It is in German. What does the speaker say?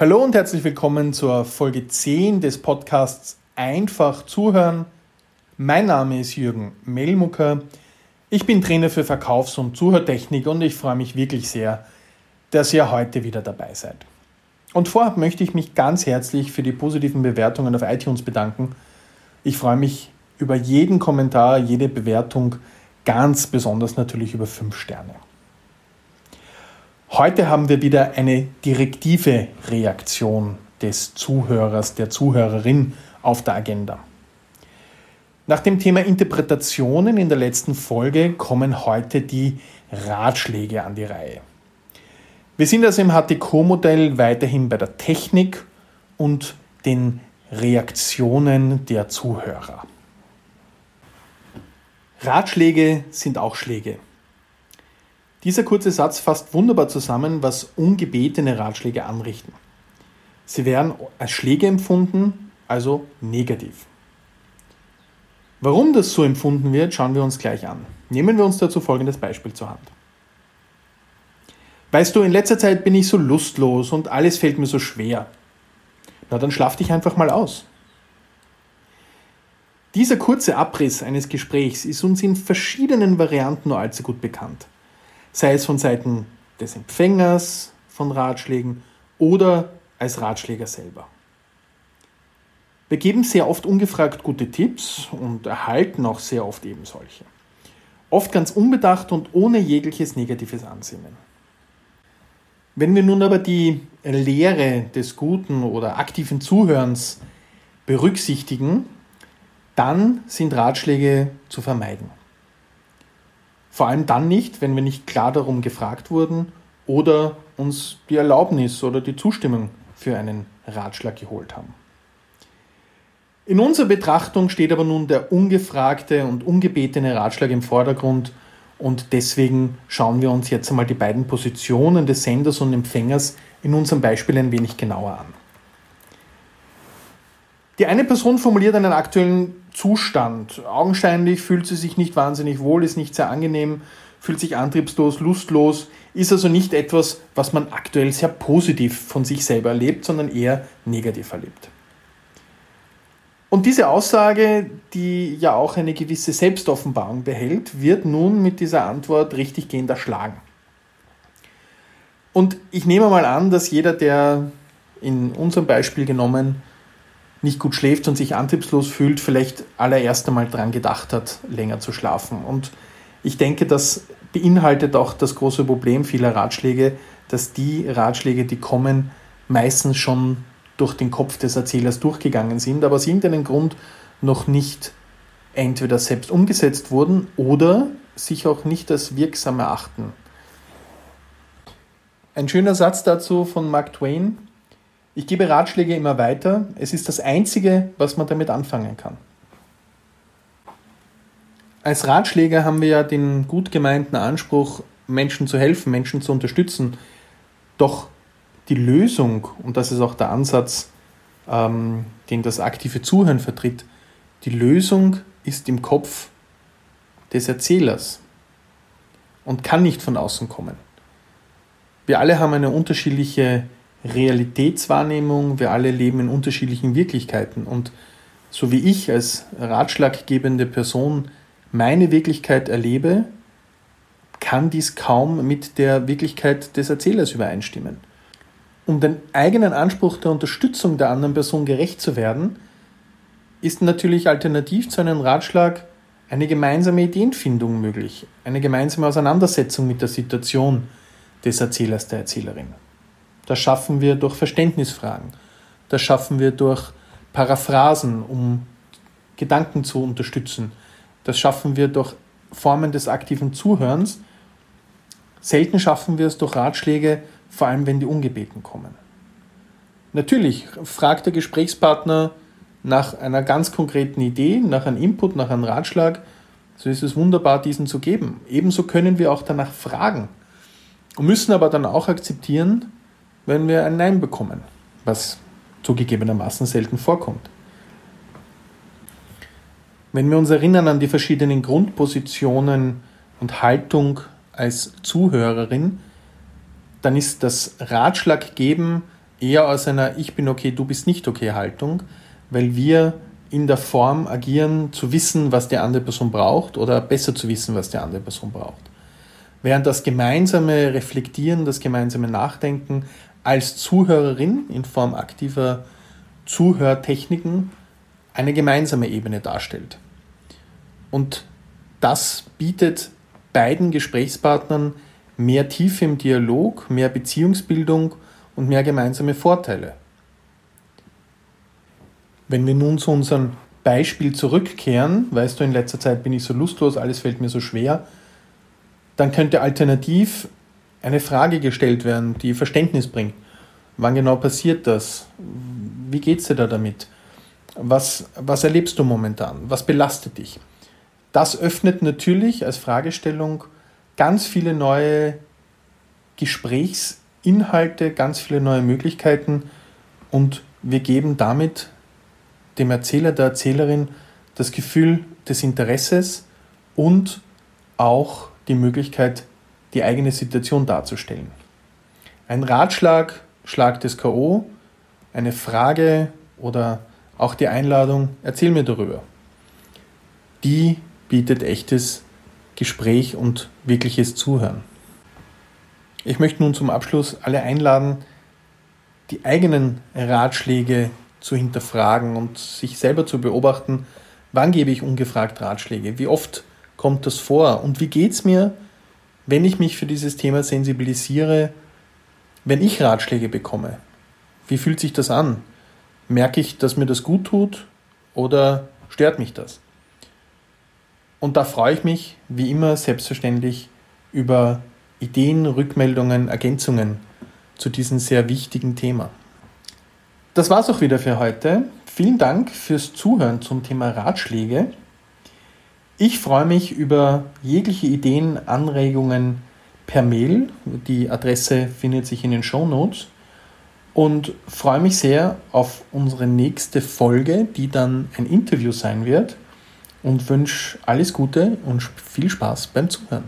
Hallo und herzlich willkommen zur Folge 10 des Podcasts Einfach zuhören. Mein Name ist Jürgen Melmucker. Ich bin Trainer für Verkaufs- und Zuhörtechnik und ich freue mich wirklich sehr, dass ihr heute wieder dabei seid. Und vorab möchte ich mich ganz herzlich für die positiven Bewertungen auf iTunes bedanken. Ich freue mich über jeden Kommentar, jede Bewertung, ganz besonders natürlich über 5 Sterne. Heute haben wir wieder eine direktive Reaktion des Zuhörers, der Zuhörerin auf der Agenda. Nach dem Thema Interpretationen in der letzten Folge kommen heute die Ratschläge an die Reihe. Wir sind also im HTQ-Modell weiterhin bei der Technik und den Reaktionen der Zuhörer. Ratschläge sind auch Schläge. Dieser kurze Satz fasst wunderbar zusammen, was ungebetene Ratschläge anrichten. Sie werden als Schläge empfunden, also negativ. Warum das so empfunden wird, schauen wir uns gleich an. Nehmen wir uns dazu folgendes Beispiel zur Hand. Weißt du, in letzter Zeit bin ich so lustlos und alles fällt mir so schwer. Na, dann schlaf dich einfach mal aus. Dieser kurze Abriss eines Gesprächs ist uns in verschiedenen Varianten nur allzu gut bekannt sei es von Seiten des Empfängers von Ratschlägen oder als Ratschläger selber. Wir geben sehr oft ungefragt gute Tipps und erhalten auch sehr oft eben solche. Oft ganz unbedacht und ohne jegliches negatives Ansinnen. Wenn wir nun aber die Lehre des guten oder aktiven Zuhörens berücksichtigen, dann sind Ratschläge zu vermeiden. Vor allem dann nicht, wenn wir nicht klar darum gefragt wurden oder uns die Erlaubnis oder die Zustimmung für einen Ratschlag geholt haben. In unserer Betrachtung steht aber nun der ungefragte und ungebetene Ratschlag im Vordergrund und deswegen schauen wir uns jetzt einmal die beiden Positionen des Senders und Empfängers in unserem Beispiel ein wenig genauer an. Die eine Person formuliert einen aktuellen Zustand. Augenscheinlich fühlt sie sich nicht wahnsinnig wohl, ist nicht sehr angenehm, fühlt sich antriebslos, lustlos, ist also nicht etwas, was man aktuell sehr positiv von sich selber erlebt, sondern eher negativ erlebt. Und diese Aussage, die ja auch eine gewisse Selbstoffenbarung behält, wird nun mit dieser Antwort richtiggehend erschlagen. Und ich nehme mal an, dass jeder, der in unserem Beispiel genommen nicht gut schläft und sich antriebslos fühlt, vielleicht allererst einmal daran gedacht hat, länger zu schlafen. Und ich denke, das beinhaltet auch das große Problem vieler Ratschläge, dass die Ratschläge, die kommen, meistens schon durch den Kopf des Erzählers durchgegangen sind, aber aus irgendeinem Grund noch nicht entweder selbst umgesetzt wurden oder sich auch nicht als wirksam erachten. Ein schöner Satz dazu von Mark Twain. Ich gebe Ratschläge immer weiter. Es ist das Einzige, was man damit anfangen kann. Als Ratschläger haben wir ja den gut gemeinten Anspruch, Menschen zu helfen, Menschen zu unterstützen. Doch die Lösung, und das ist auch der Ansatz, ähm, den das aktive Zuhören vertritt, die Lösung ist im Kopf des Erzählers und kann nicht von außen kommen. Wir alle haben eine unterschiedliche Realitätswahrnehmung, wir alle leben in unterschiedlichen Wirklichkeiten und so wie ich als ratschlaggebende Person meine Wirklichkeit erlebe, kann dies kaum mit der Wirklichkeit des Erzählers übereinstimmen. Um den eigenen Anspruch der Unterstützung der anderen Person gerecht zu werden, ist natürlich alternativ zu einem Ratschlag eine gemeinsame Ideenfindung möglich, eine gemeinsame Auseinandersetzung mit der Situation des Erzählers, der Erzählerin. Das schaffen wir durch Verständnisfragen. Das schaffen wir durch Paraphrasen, um Gedanken zu unterstützen. Das schaffen wir durch Formen des aktiven Zuhörens. Selten schaffen wir es durch Ratschläge, vor allem wenn die ungebeten kommen. Natürlich fragt der Gesprächspartner nach einer ganz konkreten Idee, nach einem Input, nach einem Ratschlag. So ist es wunderbar, diesen zu geben. Ebenso können wir auch danach fragen und müssen aber dann auch akzeptieren, wenn wir ein Nein bekommen, was zugegebenermaßen selten vorkommt. Wenn wir uns erinnern an die verschiedenen Grundpositionen und Haltung als Zuhörerin, dann ist das Ratschlag geben eher aus einer Ich bin okay, du bist nicht okay Haltung, weil wir in der Form agieren, zu wissen, was die andere Person braucht oder besser zu wissen, was die andere Person braucht. Während das gemeinsame Reflektieren, das gemeinsame Nachdenken als Zuhörerin in Form aktiver Zuhörtechniken eine gemeinsame Ebene darstellt. Und das bietet beiden Gesprächspartnern mehr Tiefe im Dialog, mehr Beziehungsbildung und mehr gemeinsame Vorteile. Wenn wir nun zu unserem Beispiel zurückkehren, weißt du, in letzter Zeit bin ich so lustlos, alles fällt mir so schwer, dann könnte alternativ eine Frage gestellt werden, die Verständnis bringt. Wann genau passiert das? Wie geht es dir da damit? Was, was erlebst du momentan? Was belastet dich? Das öffnet natürlich als Fragestellung ganz viele neue Gesprächsinhalte, ganz viele neue Möglichkeiten und wir geben damit dem Erzähler, der Erzählerin das Gefühl des Interesses und auch die Möglichkeit, die eigene Situation darzustellen. Ein Ratschlag, Schlag des K.O., eine Frage oder auch die Einladung, erzähl mir darüber. Die bietet echtes Gespräch und wirkliches Zuhören. Ich möchte nun zum Abschluss alle einladen, die eigenen Ratschläge zu hinterfragen und sich selber zu beobachten, wann gebe ich ungefragt Ratschläge, wie oft kommt das vor und wie geht es mir, wenn ich mich für dieses Thema sensibilisiere, wenn ich Ratschläge bekomme. Wie fühlt sich das an? Merke ich, dass mir das gut tut oder stört mich das? Und da freue ich mich, wie immer, selbstverständlich über Ideen, Rückmeldungen, Ergänzungen zu diesem sehr wichtigen Thema. Das war's auch wieder für heute. Vielen Dank fürs Zuhören zum Thema Ratschläge. Ich freue mich über jegliche Ideen, Anregungen per Mail. Die Adresse findet sich in den Show Notes. Und freue mich sehr auf unsere nächste Folge, die dann ein Interview sein wird. Und wünsche alles Gute und viel Spaß beim Zuhören.